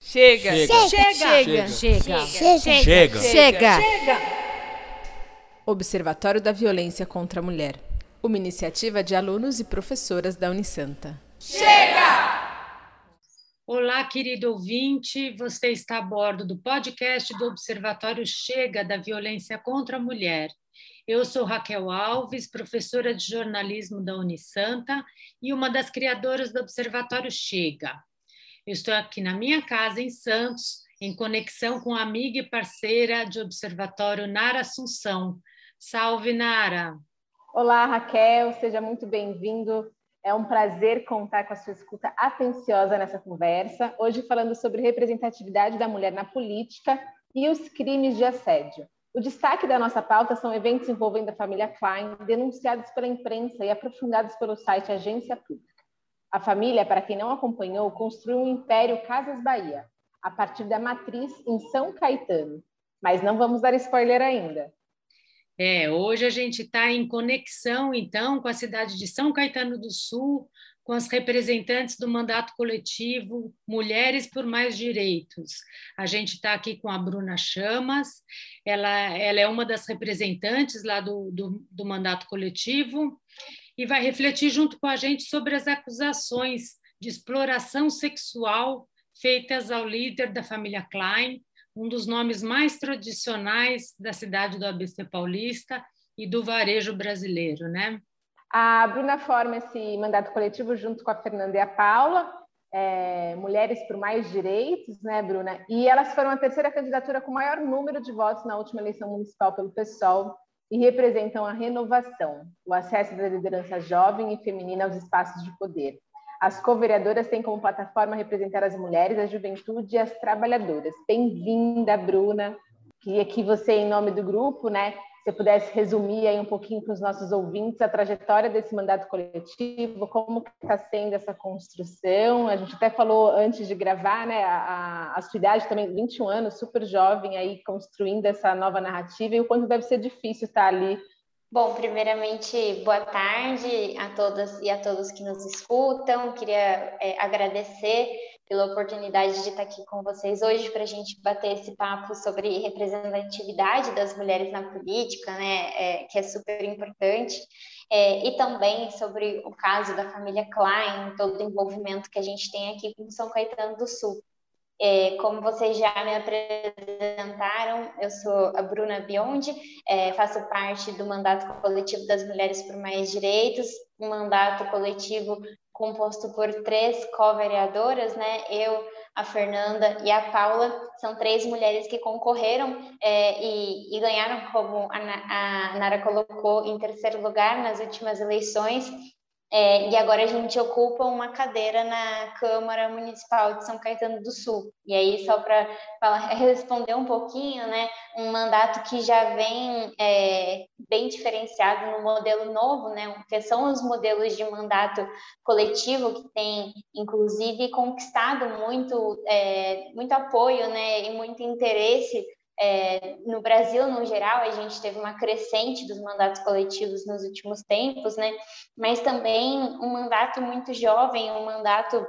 Chega. Chega. Chega. Chega. Chega. Chega. Chega. Observatório da Violência contra a Mulher. Uma iniciativa de alunos e professoras da Unisanta. Olá, querido ouvinte, você está a bordo do podcast do Observatório Chega da Violência contra a Mulher. Eu sou Raquel Alves, professora de jornalismo da Unisanta e uma das criadoras do Observatório Chega. Eu estou aqui na minha casa em Santos, em conexão com a amiga e parceira de observatório Nara Assunção. Salve, Nara! Olá, Raquel, seja muito bem-vindo. É um prazer contar com a sua escuta atenciosa nessa conversa. Hoje falando sobre representatividade da mulher na política e os crimes de assédio. O destaque da nossa pauta são eventos envolvendo a família Klein, denunciados pela imprensa e aprofundados pelo site Agência Pública. A família, para quem não acompanhou, construiu um império Casas Bahia, a partir da matriz em São Caetano. Mas não vamos dar spoiler ainda. É, hoje a gente está em conexão, então, com a cidade de São Caetano do Sul, com as representantes do mandato coletivo Mulheres por Mais Direitos. A gente está aqui com a Bruna Chamas, ela, ela é uma das representantes lá do, do, do mandato coletivo e vai refletir junto com a gente sobre as acusações de exploração sexual feitas ao líder da família Klein, um dos nomes mais tradicionais da cidade do ABC Paulista e do varejo brasileiro, né? A Bruna forma esse mandato coletivo junto com a Fernanda e a Paula, é, Mulheres por Mais Direitos, né, Bruna? E elas foram a terceira candidatura com maior número de votos na última eleição municipal pelo PSOL e representam a renovação, o acesso da liderança jovem e feminina aos espaços de poder. As co-vereadoras têm como plataforma representar as mulheres, a juventude e as trabalhadoras. Bem-vinda, Bruna. Queria que você, em nome do grupo, né, você pudesse resumir aí um pouquinho para os nossos ouvintes a trajetória desse mandato coletivo, como está sendo essa construção. A gente até falou antes de gravar, né, a, a sua idade também, 21 anos, super jovem aí, construindo essa nova narrativa e o quanto deve ser difícil estar ali Bom, primeiramente, boa tarde a todas e a todos que nos escutam. Queria é, agradecer pela oportunidade de estar aqui com vocês hoje para a gente bater esse papo sobre representatividade das mulheres na política, né, é, que é super importante, é, e também sobre o caso da família Klein, todo o envolvimento que a gente tem aqui com São Caetano do Sul. É, como vocês já me apresentaram, eu sou a Bruna Biondi, é, faço parte do mandato coletivo das Mulheres por Mais Direitos, um mandato coletivo composto por três co-vereadoras, né? Eu, a Fernanda e a Paula, são três mulheres que concorreram é, e, e, ganharam, como a, a Nara colocou, em terceiro lugar nas últimas eleições. É, e agora a gente ocupa uma cadeira na Câmara Municipal de São Caetano do Sul. E aí, só para responder um pouquinho, né, um mandato que já vem é, bem diferenciado no modelo novo, né, que são os modelos de mandato coletivo que tem, inclusive, conquistado muito, é, muito apoio né, e muito interesse é, no Brasil, no geral, a gente teve uma crescente dos mandatos coletivos nos últimos tempos, né? Mas também um mandato muito jovem, um mandato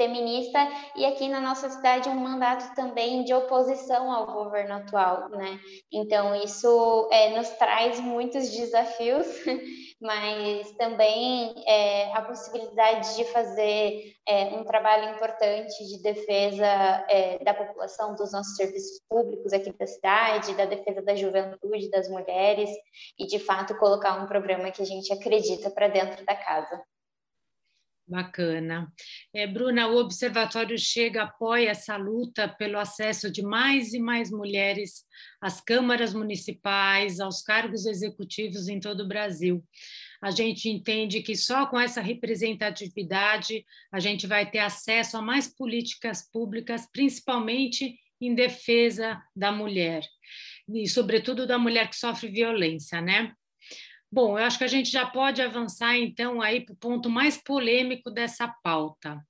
feminista e aqui na nossa cidade um mandato também de oposição ao governo atual, né? Então isso é, nos traz muitos desafios, mas também é, a possibilidade de fazer é, um trabalho importante de defesa é, da população, dos nossos serviços públicos aqui da cidade, da defesa da juventude, das mulheres e de fato colocar um programa que a gente acredita para dentro da casa. Bacana. É, Bruna, o Observatório Chega apoia essa luta pelo acesso de mais e mais mulheres às câmaras municipais, aos cargos executivos em todo o Brasil. A gente entende que só com essa representatividade a gente vai ter acesso a mais políticas públicas, principalmente em defesa da mulher, e sobretudo da mulher que sofre violência, né? Bom, eu acho que a gente já pode avançar então aí para o ponto mais polêmico dessa pauta.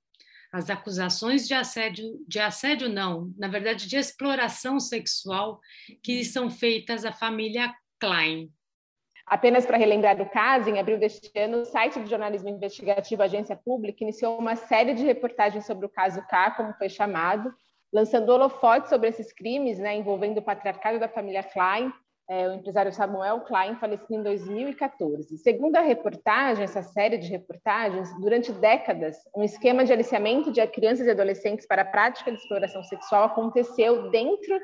As acusações de assédio, de assédio não, na verdade de exploração sexual que são feitas à família Klein. Apenas para relembrar do caso, em abril deste ano, o site de jornalismo investigativo Agência Pública iniciou uma série de reportagens sobre o caso K, como foi chamado, lançando holofote sobre esses crimes, né, envolvendo o patriarcado da família Klein, é, o empresário Samuel Klein, falecido em 2014. Segundo a reportagem, essa série de reportagens, durante décadas, um esquema de aliciamento de crianças e adolescentes para a prática de exploração sexual aconteceu dentro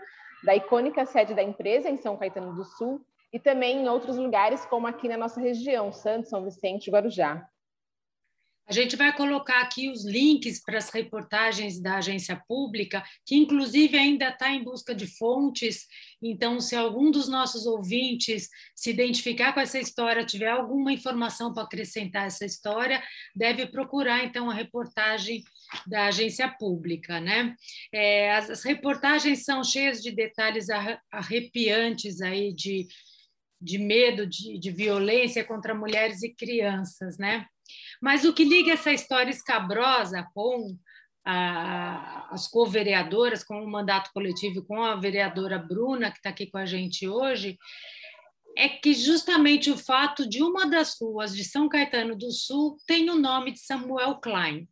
da icônica sede da empresa, em São Caetano do Sul, e também em outros lugares, como aqui na nossa região, Santos, São Vicente e Guarujá. A gente vai colocar aqui os links para as reportagens da agência pública, que inclusive ainda está em busca de fontes. Então, se algum dos nossos ouvintes se identificar com essa história, tiver alguma informação para acrescentar essa história, deve procurar então a reportagem da agência pública, né? É, as, as reportagens são cheias de detalhes arrepiantes aí de, de medo, de, de violência contra mulheres e crianças, né? Mas o que liga essa história escabrosa com a, as co-vereadoras, com o mandato coletivo, com a vereadora Bruna, que está aqui com a gente hoje, é que justamente o fato de uma das ruas de São Caetano do Sul tem o nome de Samuel Klein.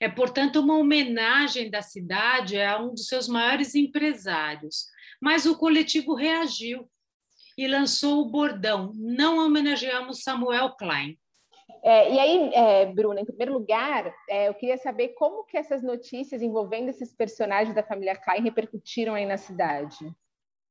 É, portanto, uma homenagem da cidade a um dos seus maiores empresários. Mas o coletivo reagiu e lançou o bordão: Não homenageamos Samuel Klein. É, e aí, é, Bruna, em primeiro lugar, é, eu queria saber como que essas notícias envolvendo esses personagens da família Klein repercutiram aí na cidade.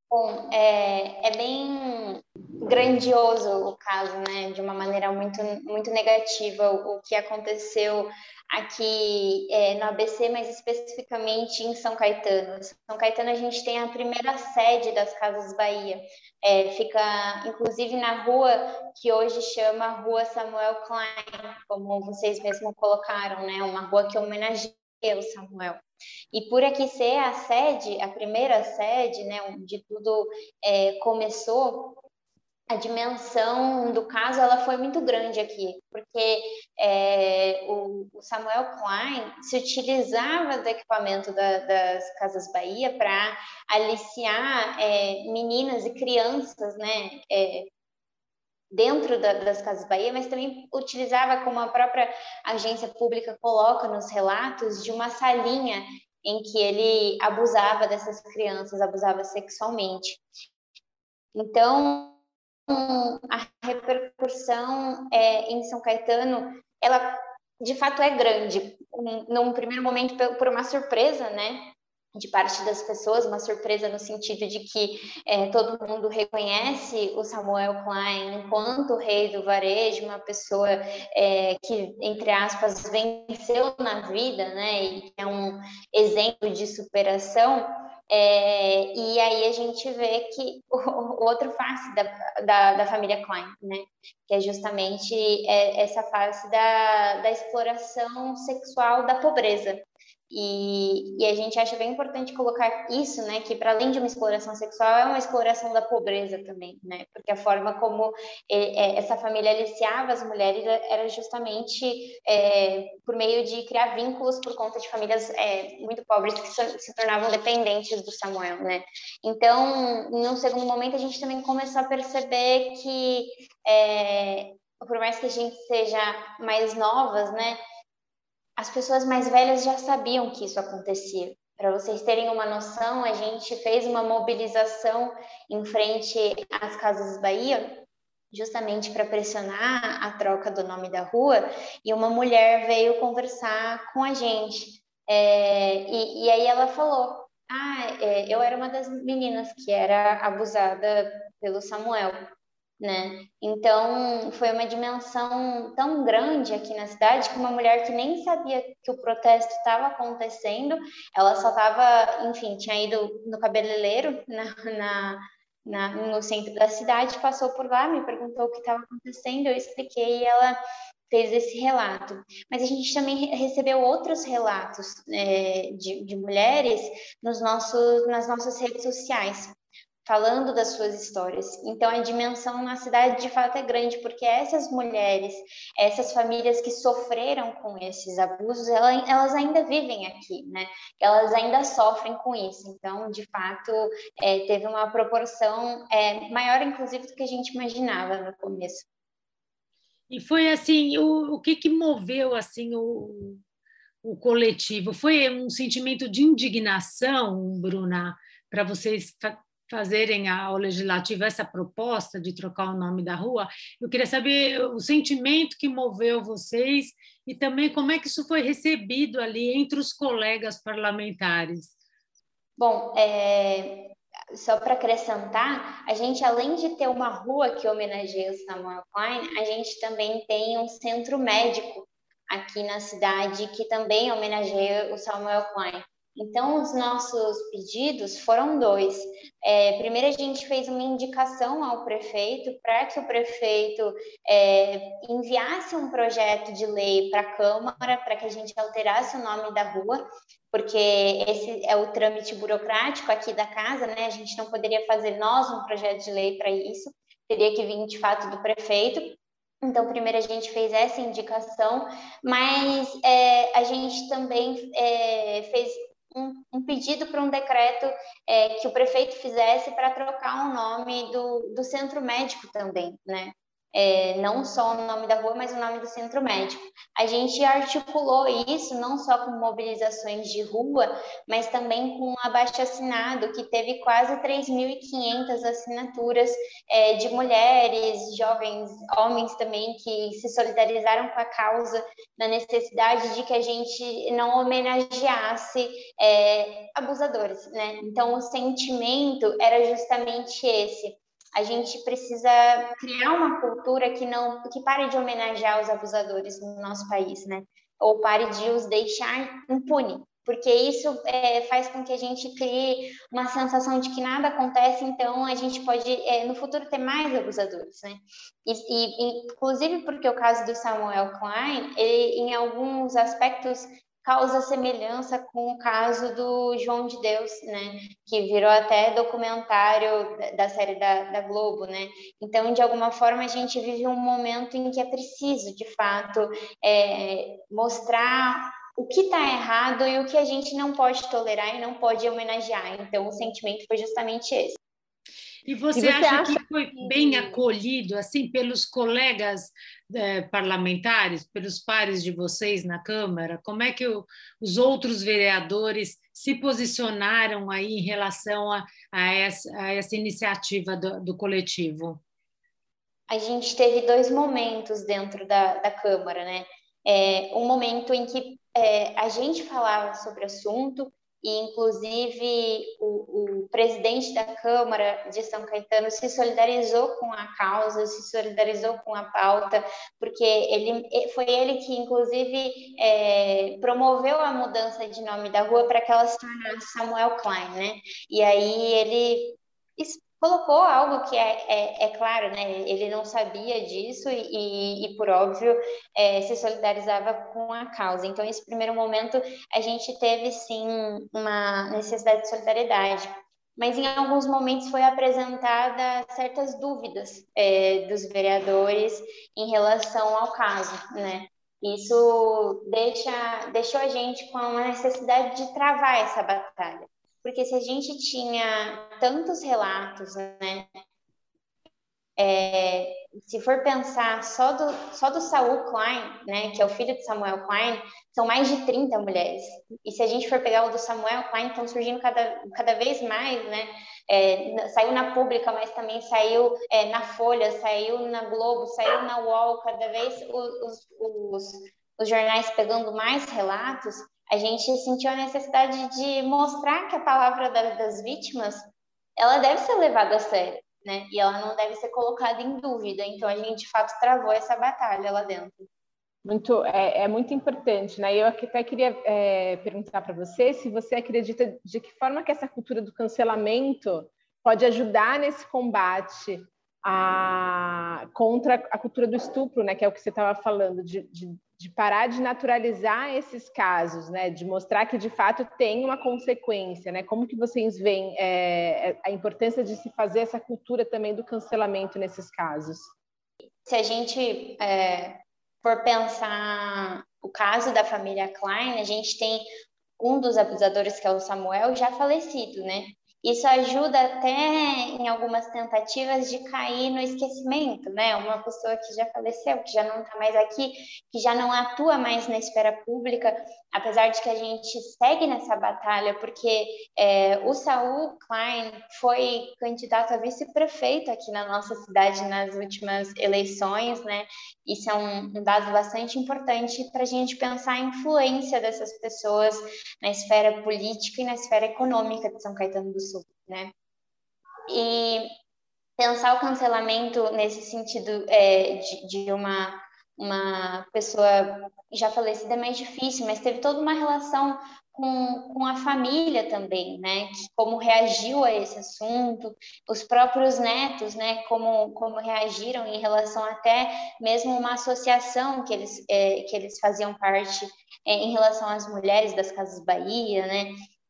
Bom, é, é bem grandioso o caso, né? De uma maneira muito, muito negativa o, que aconteceu aqui é, no ABC, mas especificamente em São Caetano. São Caetano a gente tem a primeira sede das Casas Bahia. É, fica, inclusive, na rua que hoje chama Rua Samuel Klein, como vocês mesmos colocaram, né? Uma rua que homenageia o Samuel. E por aqui ser a sede, a primeira sede, né, onde tudo é, começou, a dimensão do caso ela foi muito grande aqui, porque é, o, o, Samuel Klein se utilizava do equipamento da, das Casas Bahia para aliciar é, meninas e crianças, né, é, dentro da, das Casas Bahia, mas também utilizava, como a própria agência pública coloca nos relatos, de uma salinha em que ele abusava dessas crianças, abusava sexualmente. Então, a repercussão é, em São Caetano, ela de fato é grande. Um, num primeiro momento, por uma surpresa, né? De parte das pessoas, uma surpresa no sentido de que é, todo mundo reconhece o Samuel Klein enquanto rei do varejo, uma pessoa é, que, entre aspas, venceu na vida, né, e é um exemplo de superação. É, e aí a gente vê que o, outro face da, da, da, família Klein, né? Que é justamente é, essa face da, da exploração sexual da pobreza. E, e, a gente acha bem importante colocar isso, né, que para além de uma exploração sexual, é uma exploração da pobreza também, né, porque a forma como é, é, essa família aliciava as mulheres era justamente é, por meio de criar vínculos por conta de famílias é, muito pobres que se, se, tornavam dependentes do Samuel, né. Então, num segundo momento, a gente também começou a perceber que, é, por mais que a gente seja mais novas, né, as pessoas mais velhas já sabiam que isso acontecia. Para vocês terem uma noção, a gente fez uma mobilização em frente às Casas Bahia, justamente para pressionar a troca do nome da rua, e uma mulher veio conversar com a gente. É, e, e, aí ela falou: Ah, é, eu era uma das meninas que era abusada pelo Samuel né? Então, foi uma dimensão tão grande aqui na cidade que uma mulher que nem sabia que o protesto estava acontecendo, ela só estava, enfim, tinha ido no cabeleireiro na, na, na, no centro da cidade, passou por lá, me perguntou o que estava acontecendo, eu expliquei e ela fez esse relato. Mas a gente também recebeu outros relatos é, de, de mulheres nos nossos, nas nossas redes sociais falando das suas histórias. Então, a dimensão na cidade de fato é grande, porque essas mulheres, essas famílias que sofreram com esses abusos, elas ainda vivem aqui, né? Elas ainda sofrem com isso. Então, de fato, é, teve uma proporção é, maior, inclusive, do que a gente imaginava no começo. E foi assim, o, o que, que moveu assim o, o coletivo? Foi um sentimento de indignação, Bruna, para vocês fazerem ao legislativo essa proposta de trocar o nome da rua. Eu queria saber o sentimento que moveu vocês e também como é que isso foi recebido ali entre os colegas parlamentares. Bom, é, só para acrescentar, a gente, além de ter uma rua que homenageia o Samuel Klein, a gente também tem um centro médico aqui na cidade que também homenageia o Samuel Klein. Então, os nossos pedidos foram dois. É, primeiro, a gente fez uma indicação ao prefeito para que o prefeito é, enviasse um projeto de lei para a Câmara para que a gente alterasse o nome da rua, porque esse é o trâmite burocrático aqui da casa, né? A gente não poderia fazer nós um projeto de lei para isso, teria que vir de fato do prefeito. Então, primeiro a gente fez essa indicação, mas é, a gente também é, fez um, pedido para um decreto é, que o prefeito fizesse para trocar o nome do, do centro médico também, né? É, não só o nome da rua, mas o nome do centro médico. A gente articulou isso não só com mobilizações de rua, mas também com um abaixo-assinado, que teve quase 3.500 assinaturas é, de mulheres, jovens, homens também, que se solidarizaram com a causa, na necessidade de que a gente não homenageasse é, abusadores. Né? Então, o sentimento era justamente esse a gente precisa criar uma cultura que não que pare de homenagear os abusadores no nosso país, né? Ou pare de os deixar impune, porque isso é, faz com que a gente crie uma sensação de que nada acontece, então a gente pode é, no futuro ter mais abusadores, né? E, e, inclusive porque o caso do Samuel Klein, ele, em alguns aspectos causa semelhança com o caso do João de Deus, né? Que virou até documentário da série da, da Globo, né? Então, de alguma forma, a gente vive um momento em que é preciso, de fato, é, mostrar o que está errado e o que a gente não pode tolerar e não pode homenagear. Então, o sentimento foi justamente esse. E você, e você acha, acha, que foi bem acolhido assim pelos colegas é, parlamentares, pelos pares de vocês na Câmara? Como é que o, os outros vereadores se posicionaram aí em relação a, a, essa, a essa, iniciativa do, do, coletivo? A gente teve dois momentos dentro da, da Câmara, né? É, um momento em que é, a gente falava sobre o assunto e inclusive o, o, presidente da Câmara de São Caetano se solidarizou com a causa, se solidarizou com a pauta, porque ele foi ele que inclusive é, promoveu a mudança de nome da rua para que ela se tornasse Samuel Klein, né? E aí ele colocou algo que é, é, é, claro, né? Ele não sabia disso e, e por óbvio, é, se solidarizava com a causa. Então, nesse primeiro momento, a gente teve sim uma necessidade de solidariedade. Mas em alguns momentos foi apresentada certas dúvidas é, dos vereadores em relação ao caso, né? Isso deixa, deixou a gente com uma necessidade de travar essa batalha. Porque se a gente tinha tantos relatos, né? É, se for pensar só do, só do Saul Klein, né, que é o filho de Samuel Klein, são mais de 30 mulheres. E se a gente for pegar o do Samuel Klein, estão surgindo cada, cada vez mais, né? É, saiu na Pública, mas também saiu é, na Folha, saiu na Globo, saiu na UOL, cada vez os, os, os jornais pegando mais relatos a gente sentiu a necessidade de mostrar que a palavra das vítimas ela deve ser levada a sério, né? E ela não deve ser colocada em dúvida. Então a gente de fato travou essa batalha lá dentro. Muito, é, é muito importante, né? Eu até queria é, perguntar para você se você acredita de que forma que essa cultura do cancelamento pode ajudar nesse combate a, contra a cultura do estupro, né? Que é o que você estava falando, de, de de parar de naturalizar esses casos, né? De mostrar que de fato tem uma consequência, né? Como que vocês veem é, é, a importância de se fazer essa cultura também do cancelamento nesses casos? Se a gente é, for pensar o caso da família Klein, a gente tem um dos abusadores que é o Samuel já falecido, né? Isso ajuda até em algumas tentativas de cair no esquecimento, né? Uma pessoa que já faleceu, que já não está mais aqui, que já não atua mais na esfera pública, apesar de que a gente segue nessa batalha, porque é, o Saul Klein foi candidato a vice-prefeito aqui na nossa cidade nas últimas eleições, né? Isso é um, um dado bastante importante para a gente pensar a influência dessas pessoas na esfera política e na esfera econômica de São Caetano do Sul, né? E pensar o cancelamento nesse sentido é, de, de uma uma pessoa já falecida é mais difícil, mas teve toda uma relação com, com a família também, né? Como reagiu a esse assunto, os próprios netos, né? Como, como reagiram em relação até mesmo uma associação que eles, é, que eles faziam parte é, em relação às mulheres das Casas Bahia, né?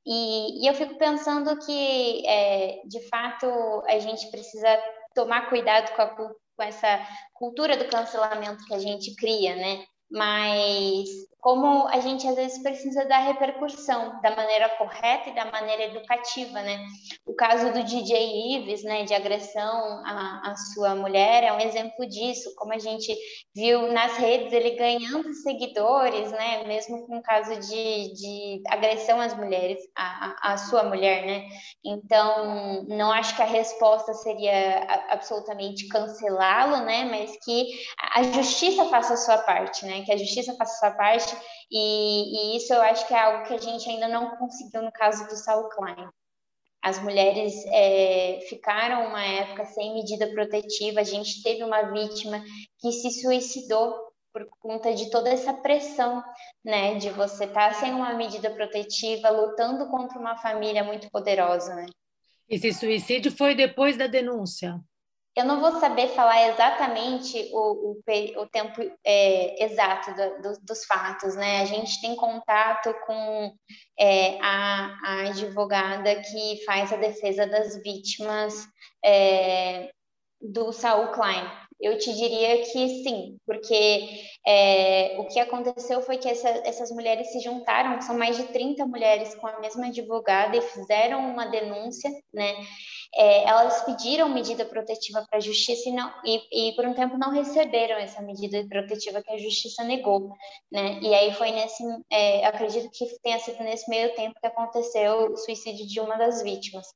E, e eu fico pensando que, é, de fato, a gente precisa tomar cuidado com, a, com essa cultura do cancelamento que a gente cria, né? Mas como a gente às vezes precisa dar repercussão da maneira correta e da maneira educativa, né? O caso do DJ Ives, né, de agressão à, à sua mulher, é um exemplo disso, como a gente viu nas redes ele ganhando seguidores, né, mesmo com o caso de, de agressão às mulheres, à, à sua mulher, né? Então, não acho que a resposta seria absolutamente cancelá-lo, né, mas que a justiça faça a sua parte, né? Que a justiça faça a sua parte e, e, isso eu acho que é algo que a gente ainda não conseguiu no caso do Saul Klein. As mulheres é, ficaram uma época sem medida protetiva, a gente teve uma vítima que se suicidou por conta de toda essa pressão, né, de você estar tá sem uma medida protetiva, lutando contra uma família muito poderosa, né? Esse suicídio foi depois da denúncia? Eu não vou saber falar exatamente o, o, o tempo é, exato do, do, dos fatos, né? A gente tem contato com é, a, a, advogada que faz a defesa das vítimas é, do Saul Klein. Eu te diria que sim, porque é, o que aconteceu foi que essa, essas mulheres se juntaram, são mais de 30 mulheres com a mesma advogada e fizeram uma denúncia, né? É, elas pediram medida protetiva para a justiça e, não, e, e, por um tempo não receberam essa medida protetiva que a justiça negou, né? E aí foi nesse, é, acredito que tenha sido nesse meio tempo que aconteceu o suicídio de uma das vítimas.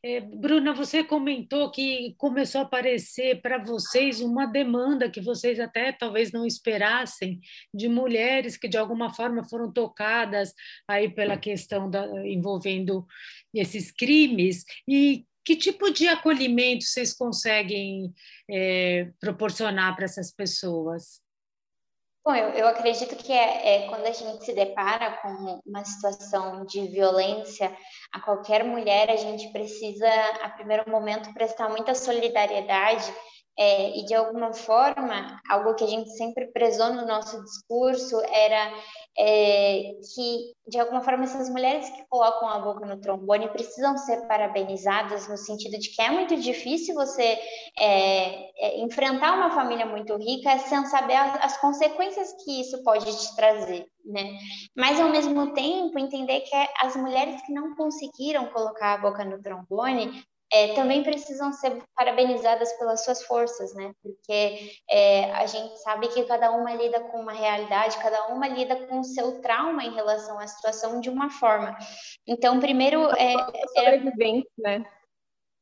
É, Bruna, você comentou que começou a aparecer para vocês uma demanda que vocês até talvez não esperassem de mulheres que de alguma forma foram tocadas aí pela questão da, envolvendo esses crimes e que tipo de acolhimento vocês conseguem é, proporcionar para essas pessoas? Bom, eu, eu acredito que é, é, quando a gente se depara com uma situação de violência a qualquer mulher, a gente precisa, a primeiro momento, prestar muita solidariedade é, e de alguma forma, algo que a gente sempre prezou no nosso discurso era é, que, de alguma forma, essas mulheres que colocam a boca no trombone precisam ser parabenizadas no sentido de que é muito difícil você é, é enfrentar uma família muito rica sem saber as, as consequências que isso pode te trazer. Né? Mas ao mesmo tempo entender que as mulheres que não conseguiram colocar a boca no trombone é, também precisam ser parabenizadas pelas suas forças, né? Porque é, a gente sabe que cada uma lida com uma realidade, cada uma lida com o seu trauma em relação à situação de uma forma. Então, primeiro é, sobrevivente, né?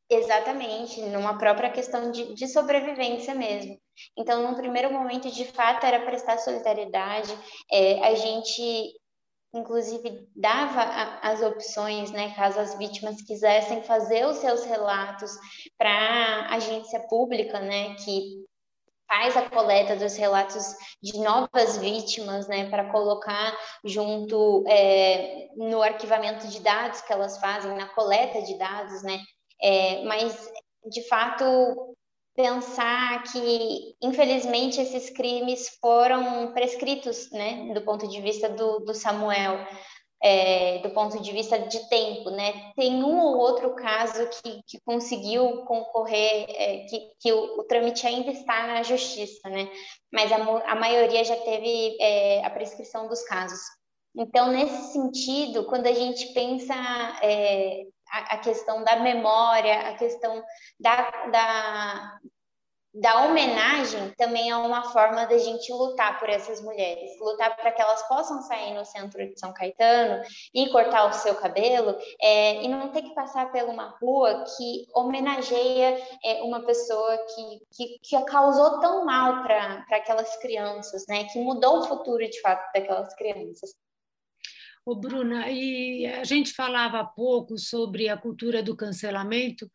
Exatamente, numa própria questão de, de, sobrevivência mesmo. Então, num primeiro momento, de fato, era prestar solidariedade. É, a gente inclusive dava as opções, né, caso as vítimas quisessem fazer os seus relatos para a agência pública, né, que faz a coleta dos relatos de novas vítimas, né, para colocar junto é, no arquivamento de dados que elas fazem, na coleta de dados, né, é, mas de fato pensar que, infelizmente, esses crimes foram prescritos, né, do ponto de vista do, do Samuel, é, do ponto de vista de tempo, né? Tem um ou outro caso que, que conseguiu concorrer, é, que, que o, o, trâmite ainda está na justiça, né? Mas a, a maioria já teve é, a prescrição dos casos. Então, nesse sentido, quando a gente pensa é, a, a, questão da memória, a questão da, da, da homenagem também é uma forma da gente lutar por essas mulheres, lutar para que elas possam sair no centro de São Caetano e cortar o seu cabelo é, e não ter que passar por uma rua que homenageia é, uma pessoa que, que, que causou tão mal para aquelas crianças, né? Que mudou o futuro de fato daquelas crianças. Ô, Bruna, e a gente falava há pouco sobre a cultura do cancelamento,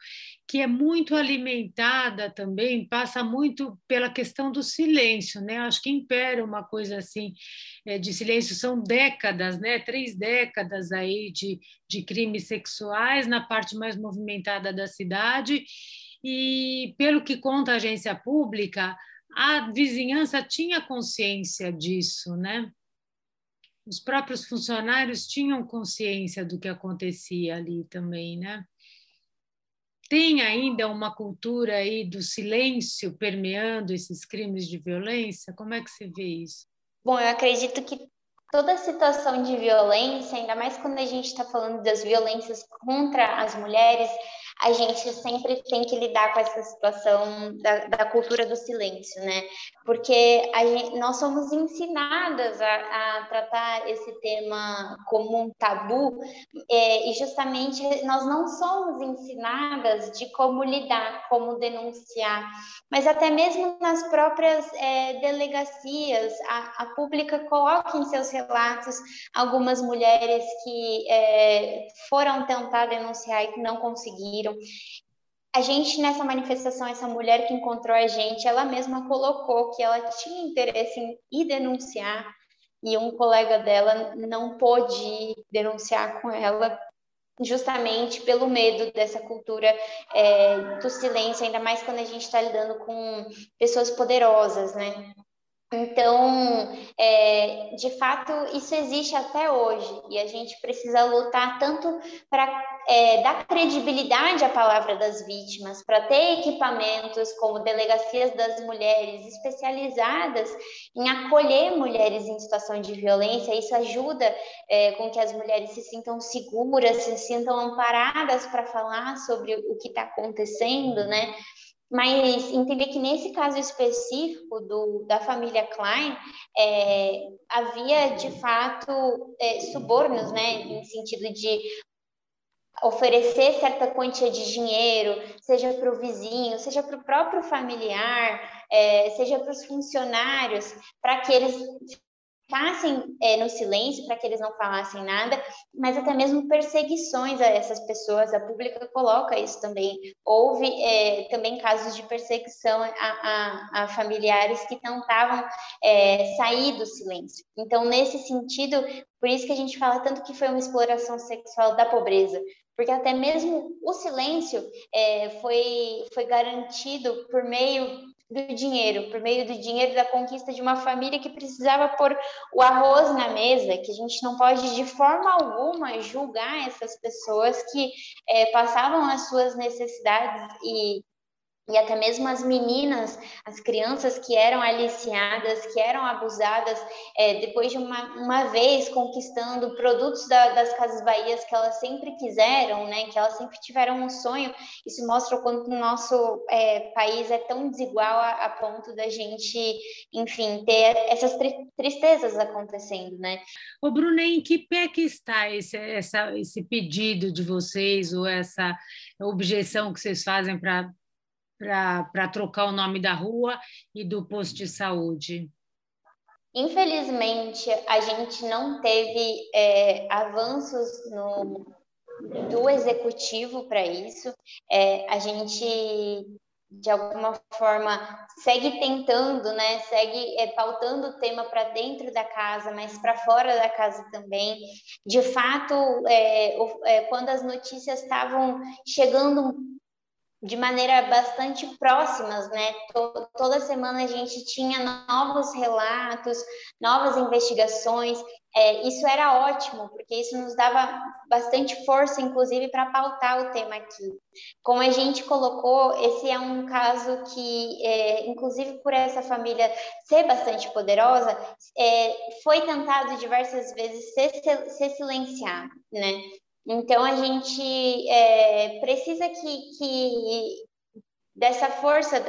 que é muito alimentada também, passa muito pela questão do silêncio, né? Acho que impera uma coisa assim é, de silêncio, são décadas, né? Três décadas aí de, de crimes sexuais na parte mais movimentada da cidade, e pelo que conta a agência pública, a vizinhança tinha consciência disso, né? Os próprios funcionários tinham consciência do que acontecia ali também, né? Tem ainda uma cultura aí do silêncio permeando esses crimes de violência? Como é que você vê isso? Bom, eu acredito que toda situação de violência, ainda mais quando a gente está falando das violências contra as mulheres, a gente sempre tem que lidar com essa situação da, da cultura do silêncio, né? Porque gente, nós somos ensinadas a, a, tratar esse tema como um tabu é, e justamente nós não somos ensinadas de como lidar, como denunciar, mas até mesmo nas próprias é, delegacias, a, a pública coloca em seus relatos algumas mulheres que é, foram tentar denunciar e que não conseguiram a gente, nessa manifestação, essa mulher que encontrou a gente, ela mesma colocou que ela tinha interesse em ir denunciar e um colega dela não pôde denunciar com ela justamente pelo medo dessa cultura é, do silêncio, ainda mais quando a gente está lidando com pessoas poderosas, né? Então, é, de fato, isso existe até hoje e a gente precisa lutar tanto para é, dar credibilidade à palavra das vítimas, para ter equipamentos como delegacias das mulheres especializadas em acolher mulheres em situação de violência. Isso ajuda é, com que as mulheres se sintam seguras, se sintam amparadas para falar sobre o que está acontecendo, né? Mas entender que nesse caso específico do, da família Klein, é, havia de fato é, subornos, né, em sentido de oferecer certa quantia de dinheiro, seja para o vizinho, seja para o próprio familiar, é, seja para os funcionários, para que eles ficassem é, no silêncio para que eles não falassem nada, mas até mesmo perseguições a essas pessoas. A pública coloca isso também. Houve é, também casos de perseguição a, a, a familiares que tentavam é, sair do silêncio. Então, nesse sentido, por isso que a gente fala tanto que foi uma exploração sexual da pobreza, porque até mesmo o silêncio é, foi, foi garantido por meio do dinheiro, por meio do dinheiro da conquista de uma família que precisava pôr o arroz na mesa, que a gente não pode de forma alguma julgar essas pessoas que é, passavam as suas necessidades e e até mesmo as meninas, as crianças que eram aliciadas, que eram abusadas, é, depois de uma, uma vez conquistando produtos da, das Casas Bahias que elas sempre quiseram, né, que elas sempre tiveram um sonho, isso mostra o quanto o nosso é, país é tão desigual a, a, ponto da gente, enfim, ter essas tri tristezas acontecendo, né. Ô, Bruna, em que pé que está esse, essa, esse pedido de vocês, ou essa objeção que vocês fazem para para trocar o nome da rua e do posto de saúde? Infelizmente, a gente não teve é, avanços no, do executivo para isso. É, a gente, de alguma forma, segue tentando, né? segue é, pautando o tema para dentro da casa, mas para fora da casa também. De fato, é, é, quando as notícias estavam chegando de maneira bastante próximas, né? Toda semana a gente tinha novos relatos, novas investigações. É, isso era ótimo, porque isso nos dava bastante força, inclusive, para pautar o tema aqui. Como a gente colocou, esse é um caso que, é, inclusive por essa família ser bastante poderosa, é, foi tentado diversas vezes ser, ser silenciado, né? Então, a gente é, precisa que, que dessa força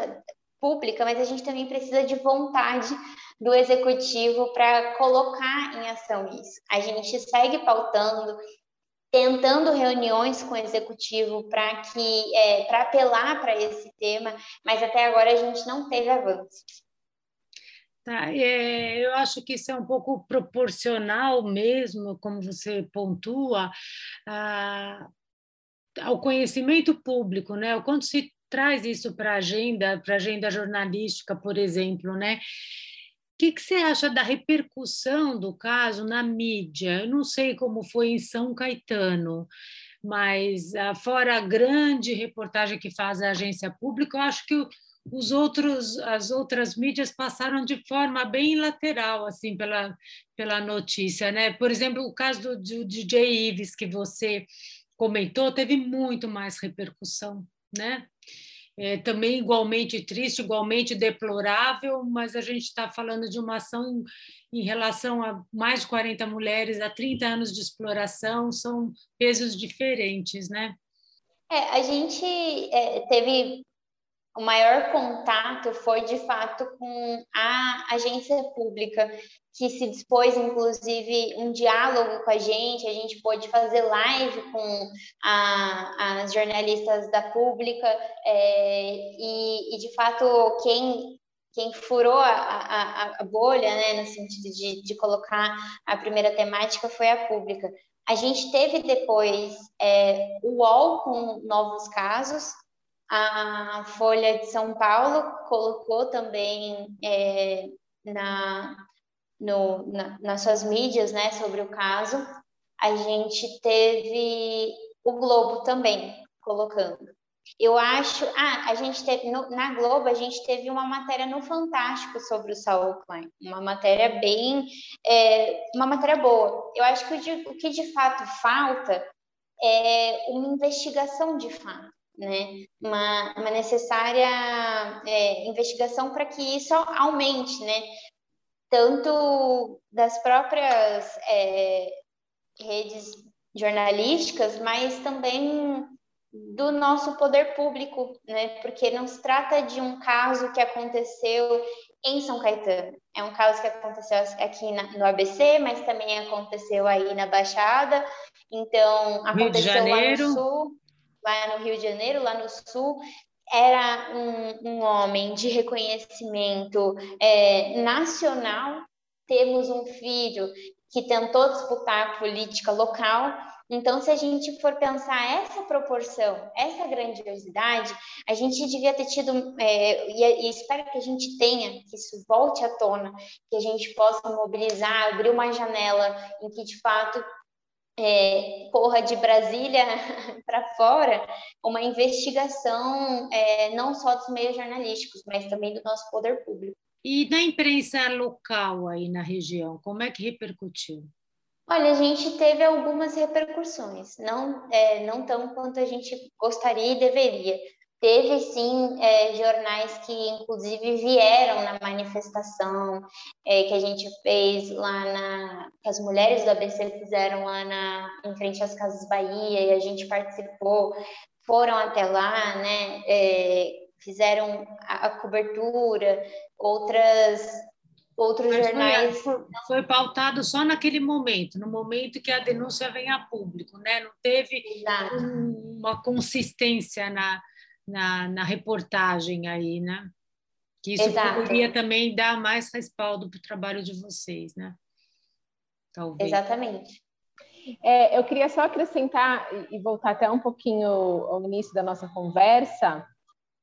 pública, mas a gente também precisa de vontade do executivo para colocar em ação isso. A gente segue pautando, tentando reuniões com o executivo para que é, para apelar para esse tema, mas até agora a gente não teve avanços. Tá, é, eu acho que isso é um pouco proporcional mesmo, como você pontua, a, ao conhecimento público, né? O quanto se traz isso para a agenda, para agenda jornalística, por exemplo, né? O que, que você acha da repercussão do caso na mídia? Eu não sei como foi em São Caetano, mas ah, fora a grande reportagem que faz a agência pública, eu acho que o os outros, as outras mídias passaram de forma bem lateral, assim, pela, pela notícia, né? Por exemplo, o caso do, do DJ Ives, que você comentou, teve muito mais repercussão, né? É, também igualmente triste, igualmente deplorável, mas a gente está falando de uma ação em, em, relação a mais de 40 mulheres, a 30 anos de exploração, são pesos diferentes, né? É, a gente é, teve o maior contato foi de fato com a agência pública, que se dispôs, inclusive, um diálogo com a gente, a gente pôde fazer live com a, as jornalistas da pública, é, e, e, de fato, quem, quem furou a, a, a bolha, né, no sentido de, de colocar a primeira temática, foi a pública. A gente teve depois é, o UOL com novos casos, a Folha de São Paulo colocou também é, na, no, na, nas suas mídias né, sobre o caso. A gente teve o Globo também colocando. Eu acho. Ah, a gente teve. No, na Globo, a gente teve uma matéria no Fantástico sobre o Saul Klein. Uma matéria bem. É, uma matéria boa. Eu acho que o, de, o que de fato falta é uma investigação de fato né? uma, uma necessária é, investigação para que isso aumente, né? tanto das próprias é, redes jornalísticas, mas também do nosso poder público, né? Porque não se trata de um caso que aconteceu em São Caetano. É um caso que aconteceu aqui na, no ABC, mas também aconteceu aí na Baixada. Então, aconteceu lá no Sul lá no Rio de Janeiro, lá no Sul, era um, um homem de reconhecimento é, nacional. Temos um filho que tentou disputar a política local. Então, se a gente for pensar essa proporção, essa grandiosidade, a gente devia ter tido, é, e, e, espero que a gente tenha, que isso volte à tona, que a gente possa mobilizar, abrir uma janela em que, de fato, é, corra de Brasília para fora uma investigação é, não só dos meios jornalísticos, mas também do nosso poder público. E na imprensa local aí na região, como é que repercutiu? Olha, a gente teve algumas repercussões, não, é, não tão quanto a gente gostaria e deveria. Teve sim é, jornais que inclusive vieram na manifestação é, que a gente fez lá na que as mulheres do ABC fizeram lá na em frente às Casas Bahia e a gente participou, foram até lá, né? É, fizeram a, a, cobertura, outras outros Mas jornais foi, foi, pautado só naquele momento, no momento que a denúncia vem a público, né? Não teve um, uma consistência na na, na reportagem aí, né? Que isso Exato. poderia também dar mais respaldo para o trabalho de vocês, né? Talvez. Exatamente. É, eu queria só acrescentar e voltar até um pouquinho ao início da nossa conversa.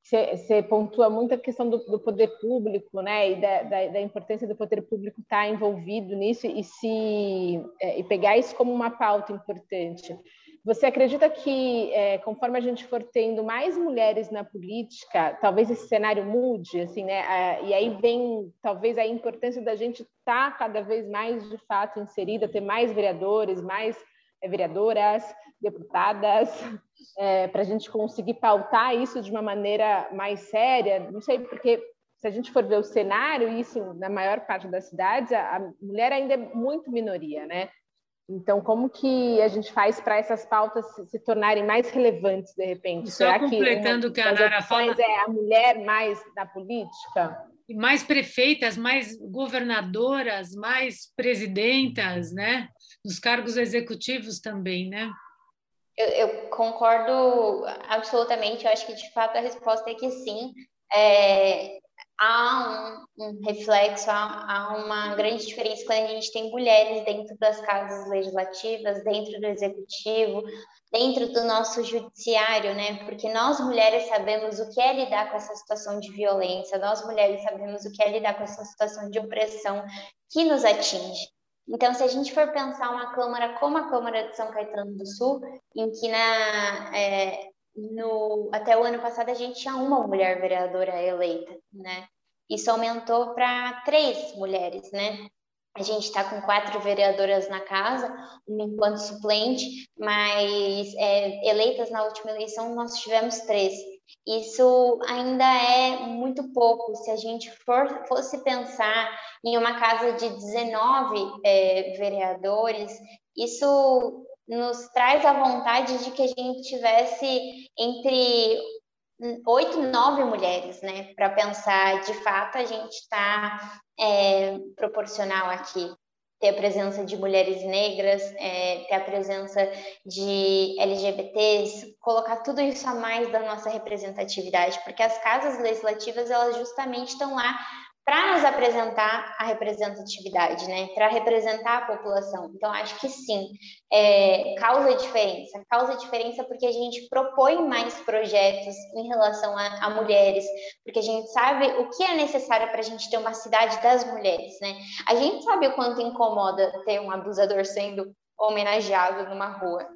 Você pontua muito a questão do, do poder público, né, e da, da, da, importância do poder público estar envolvido nisso e se é, e pegar isso como uma pauta importante. Você acredita que, é, conforme a gente for tendo mais mulheres na política, talvez esse cenário mude, assim, né? E aí vem, talvez, a importância da gente estar tá cada vez mais, de fato, inserida, ter mais vereadores, mais é, vereadoras, deputadas, é, para a gente conseguir pautar isso de uma maneira mais séria. Não sei, porque se a gente for ver o cenário, isso na maior parte das cidades, a mulher ainda é muito minoria, né? Então, como que a gente faz para essas pautas se, se, tornarem mais relevantes de repente? Só Será completando o que, que a Nara fala, é a mulher mais na política? Mais prefeitas, mais governadoras, mais presidentas, né? Nos cargos executivos também, né? Eu, eu concordo absolutamente. Eu acho que de fato a resposta é que sim. É, há um, um reflexo, há, há, uma grande diferença quando a gente tem mulheres dentro das casas legislativas, dentro do executivo, dentro do nosso judiciário, né? Porque nós mulheres sabemos o que é lidar com essa situação de violência, nós mulheres sabemos o que é lidar com essa situação de opressão que nos atinge. Então, se a gente for pensar uma Câmara como a Câmara de São Caetano do Sul, em que na, é, no, até o ano passado a gente tinha uma mulher vereadora eleita, né? Isso aumentou para três mulheres, né? A gente está com quatro vereadoras na casa, uma enquanto suplente, mas é, eleitas na última eleição nós tivemos três. Isso ainda é muito pouco. Se a gente for, fosse pensar em uma casa de 19 é, vereadores, isso nos traz a vontade de que a gente tivesse entre oito, nove mulheres, né? Para pensar, de fato, a gente está é, proporcional aqui. Ter a presença de mulheres negras, é, ter a presença de LGBTs, colocar tudo isso a mais da nossa representatividade, porque as casas legislativas, elas justamente estão lá para nos apresentar a representatividade, né? Para representar a população. Então, acho que sim, é, causa diferença. Causa diferença porque a gente propõe mais projetos em relação a, a mulheres, porque a gente sabe o que é necessário para a gente ter uma cidade das mulheres, né? A gente sabe o quanto incomoda ter um abusador sendo homenageado numa rua.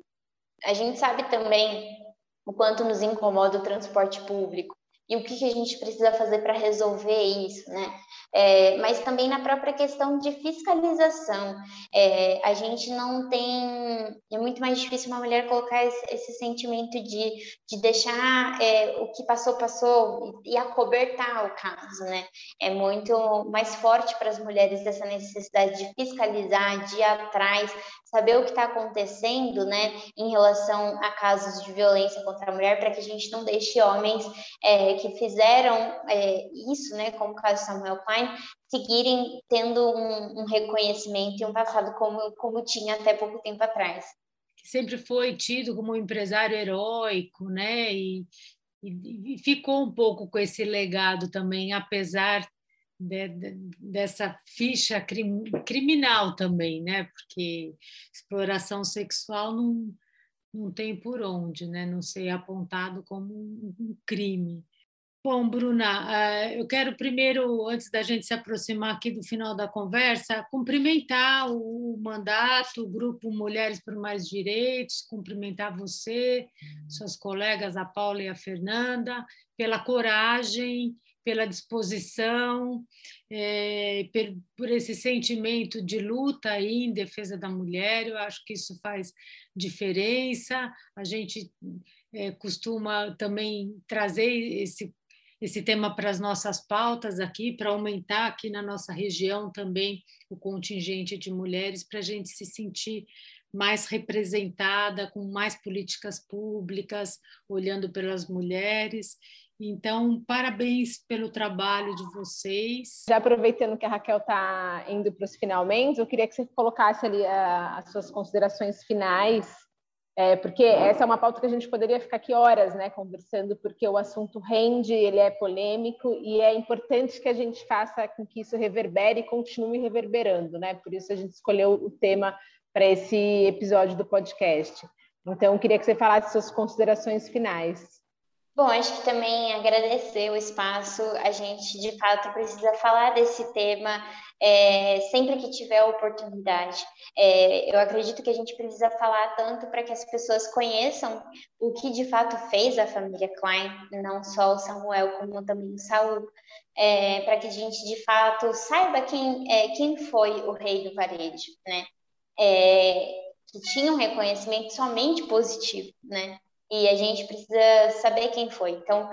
A gente sabe também o quanto nos incomoda o transporte público e o que, que a gente precisa fazer para resolver isso, né? É, mas também na própria questão de fiscalização. É, a gente não tem. É muito mais difícil uma mulher colocar esse, esse sentimento de, de deixar é, o que passou, passou e, e acobertar o caso, né? É muito mais forte para as mulheres essa necessidade de fiscalizar, de ir atrás, saber o que está acontecendo, né, em relação a casos de violência contra a mulher, para que a gente não deixe homens é, que fizeram é, isso, né, como o caso Samuel Klein, seguirem tendo um, um, reconhecimento e um passado como, como tinha até pouco tempo atrás. Sempre foi tido como um empresário heróico, né, e, e, e ficou um pouco com esse legado também, apesar de, de, dessa ficha crim, criminal também, né? Porque exploração sexual não, não tem por onde, né? Não ser apontado como um, um crime. Bom, Bruna, eh, eu quero primeiro, antes da gente se aproximar aqui do final da conversa, cumprimentar o mandato, o Grupo Mulheres por Mais Direitos, cumprimentar você, suas colegas, a Paula e a Fernanda, pela coragem pela disposição, per, por esse sentimento de luta aí em defesa da mulher. Eu acho que isso faz diferença. A gente é, costuma também trazer esse esse tema para as nossas pautas aqui, para aumentar aqui na nossa região também o contingente de mulheres, para a gente se sentir mais representada, com mais políticas públicas, olhando pelas mulheres. Então, parabéns pelo trabalho de vocês. Já aproveitando que a Raquel está indo para os finalmente, eu queria que você colocasse ali uh, as suas considerações finais, é, porque essa é uma pauta que a gente poderia ficar aqui horas né, conversando, porque o assunto rende, ele é polêmico e é importante que a gente faça com que isso reverbere e continue reverberando, né? Por isso a gente escolheu o tema para esse episódio do podcast. Então, eu queria que você falasse suas considerações finais. Bom, acho que também agradecer o espaço. A gente, de fato, precisa falar desse tema é, sempre que tiver oportunidade. É, eu acredito que a gente precisa falar tanto para que as pessoas conheçam o que de fato fez a família Klein, não só o Samuel, como também o Saul, é, para que a gente de fato saiba quem, é, quem foi o rei do varejo, né? É, que tinha um reconhecimento somente positivo, né? E a gente precisa saber quem foi. Então,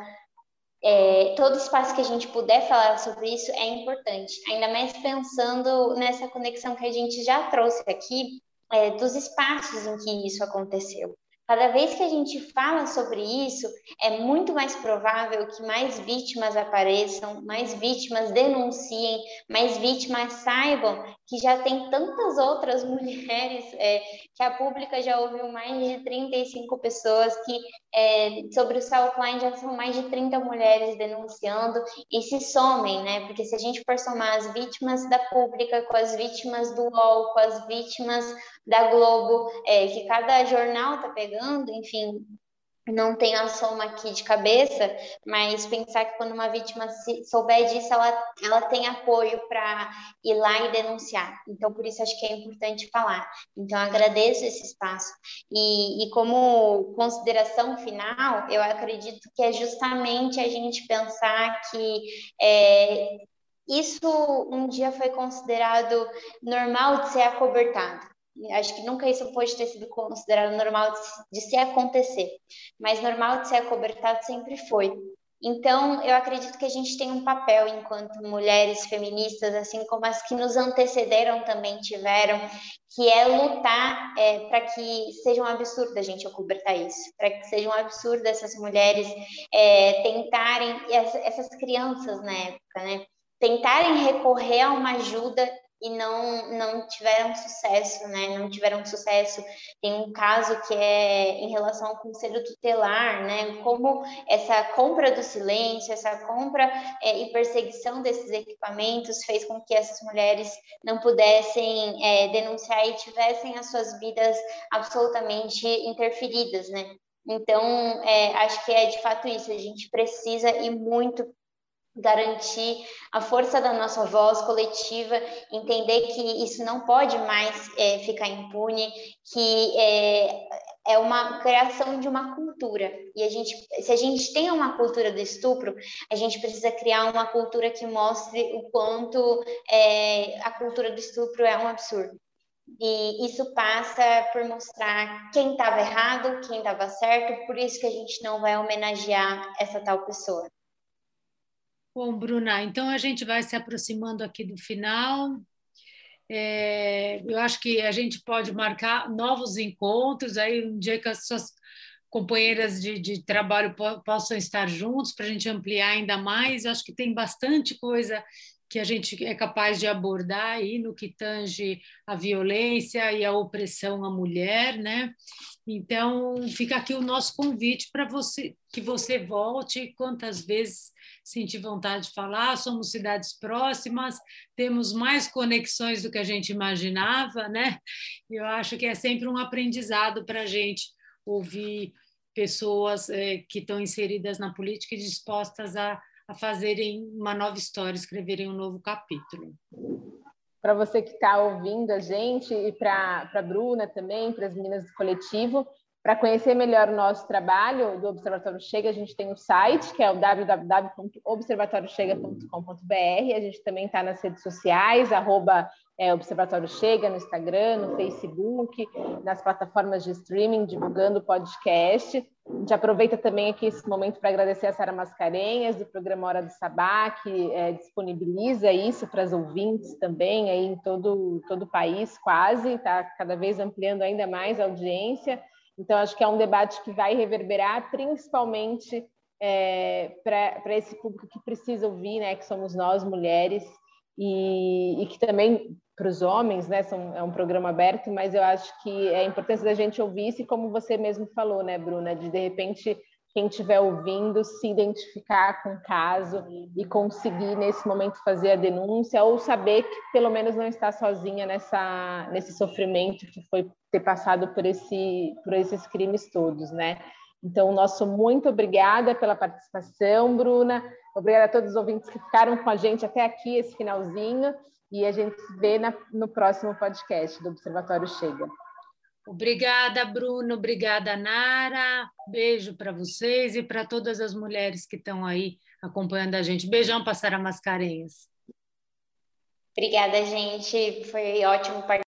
é, todo espaço que a gente puder falar sobre isso é importante, ainda mais pensando nessa conexão que a gente já trouxe aqui é, dos espaços em que isso aconteceu. Cada vez que a gente fala sobre isso, é muito mais provável que mais vítimas apareçam, mais vítimas denunciem, mais vítimas saibam que já tem tantas outras mulheres, é, que a pública já ouviu mais de 35 pessoas, que é, sobre o Klein já são mais de 30 mulheres denunciando e se somem, né? Porque se a gente for somar as vítimas da pública com as vítimas do UOL, com as vítimas da Globo, é, que cada jornal está pegando, enfim, não tem a soma aqui de cabeça, mas pensar que quando uma vítima souber disso, ela, ela tem apoio para ir lá e denunciar. Então, por isso acho que é importante falar. Então, agradeço esse espaço. E, e como consideração final, eu acredito que é justamente a gente pensar que é, isso um dia foi considerado normal de ser acobertado. Acho que nunca isso pode ter sido considerado normal de, se acontecer, mas normal de ser acobertado sempre foi. Então, eu acredito que a gente tem um papel enquanto mulheres feministas, assim como as que nos antecederam também tiveram, que é lutar é, para que seja um absurdo a gente acobertar isso, para que seja um absurdo essas mulheres é, tentarem, essas crianças na época, né? Tentarem recorrer a uma ajuda e não, não tiveram sucesso, né? Não tiveram sucesso. Tem um caso que é em relação ao conselho tutelar, né? Como essa compra do silêncio, essa compra é, e perseguição desses equipamentos fez com que essas mulheres não pudessem é, denunciar e tivessem as suas vidas absolutamente interferidas, né? Então, é, acho que é de fato isso. A gente precisa ir muito garantir a força da nossa voz coletiva, entender que isso não pode mais é, ficar impune, que é, é uma criação de uma cultura. E a gente, se a gente tem uma cultura do estupro, a gente precisa criar uma cultura que mostre o quanto é, a cultura do estupro é um absurdo. E isso passa por mostrar quem estava errado, quem estava certo, por isso que a gente não vai homenagear essa tal pessoa. Bom, Bruna, então a gente vai se aproximando aqui do final. É, eu acho que a gente pode marcar novos encontros, aí um dia que as suas companheiras de, de trabalho possam estar juntos para a gente ampliar ainda mais. Eu acho que tem bastante coisa que a gente é capaz de abordar aí no que tange a violência e a opressão à mulher, né? Então, fica aqui o nosso convite para você que você volte quantas vezes sentir vontade de falar. Somos cidades próximas, temos mais conexões do que a gente imaginava, né? Eu acho que é sempre um aprendizado para a gente ouvir pessoas é, que estão inseridas na política e dispostas a a fazerem uma nova história, escreverem um novo capítulo. Para você que está ouvindo a gente e para a Bruna também, para as meninas do coletivo, para conhecer melhor o nosso trabalho do Observatório Chega, a gente tem o site, que é o www.observatoriochega.com.br. A gente também está nas redes sociais, arroba é, Observatório Chega, no Instagram, no Facebook, nas plataformas de streaming, divulgando o podcast. A gente aproveita também aqui esse momento para agradecer a Sara Mascarenhas, do programa Hora do Sabá, que é, disponibiliza isso para as ouvintes também, aí em todo, todo o país, quase, está cada vez ampliando ainda mais a audiência. Então, acho que é um debate que vai reverberar, principalmente é, para esse público que precisa ouvir, né, que somos nós, mulheres, e, e que também para os homens, né? São, é um programa aberto, mas eu acho que é importante da gente ouvir isso, como você mesmo falou, né, Bruna, de de repente quem estiver ouvindo se identificar com o caso e conseguir nesse momento fazer a denúncia ou saber que pelo menos não está sozinha nessa nesse sofrimento que foi ter passado por esse por esses crimes todos, né? Então, nosso muito obrigada pela participação, Bruna. Obrigada a todos os ouvintes que ficaram com a gente até aqui, esse finalzinho. E a gente se vê na, no próximo podcast do Observatório Chega. Obrigada, Bruno. Obrigada, Nara. Beijo para vocês e para todas as mulheres que estão aí acompanhando a gente. Beijão para Sara Mascarenhas. Obrigada, gente. Foi ótimo participar.